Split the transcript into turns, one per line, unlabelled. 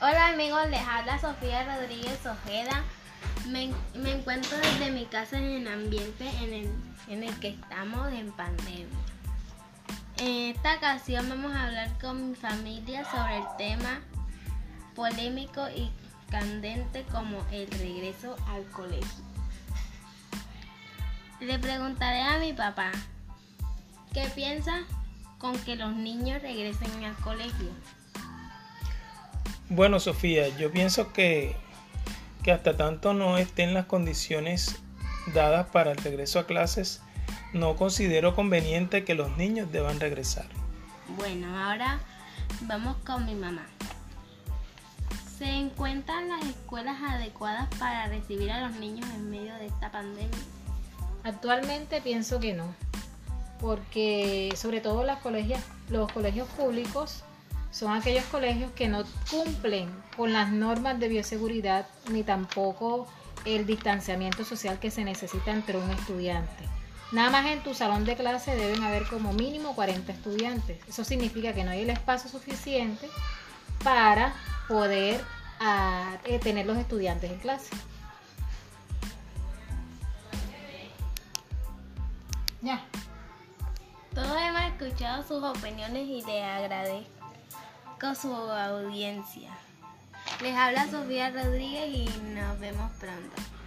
Hola amigos, les habla Sofía Rodríguez Ojeda. Me, me encuentro desde mi casa en el ambiente en el, en el que estamos en pandemia. En esta ocasión vamos a hablar con mi familia sobre el tema polémico y candente como el regreso al colegio. Le preguntaré a mi papá, ¿qué piensa con que los niños regresen al colegio?
Bueno, Sofía, yo pienso que, que hasta tanto no estén las condiciones dadas para el regreso a clases, no considero conveniente que los niños deban regresar.
Bueno, ahora vamos con mi mamá. ¿Se encuentran las escuelas adecuadas para recibir a los niños en medio de esta pandemia?
Actualmente pienso que no, porque sobre todo las colegias, los colegios públicos son aquellos colegios que no cumplen con las normas de bioseguridad ni tampoco el distanciamiento social que se necesita entre un estudiante. Nada más en tu salón de clase deben haber como mínimo 40 estudiantes. Eso significa que no hay el espacio suficiente para poder ah, eh, tener los estudiantes en clase. Ya.
Todos hemos escuchado sus opiniones y le agradezco con su audiencia. Les habla Sofía Rodríguez y nos vemos pronto.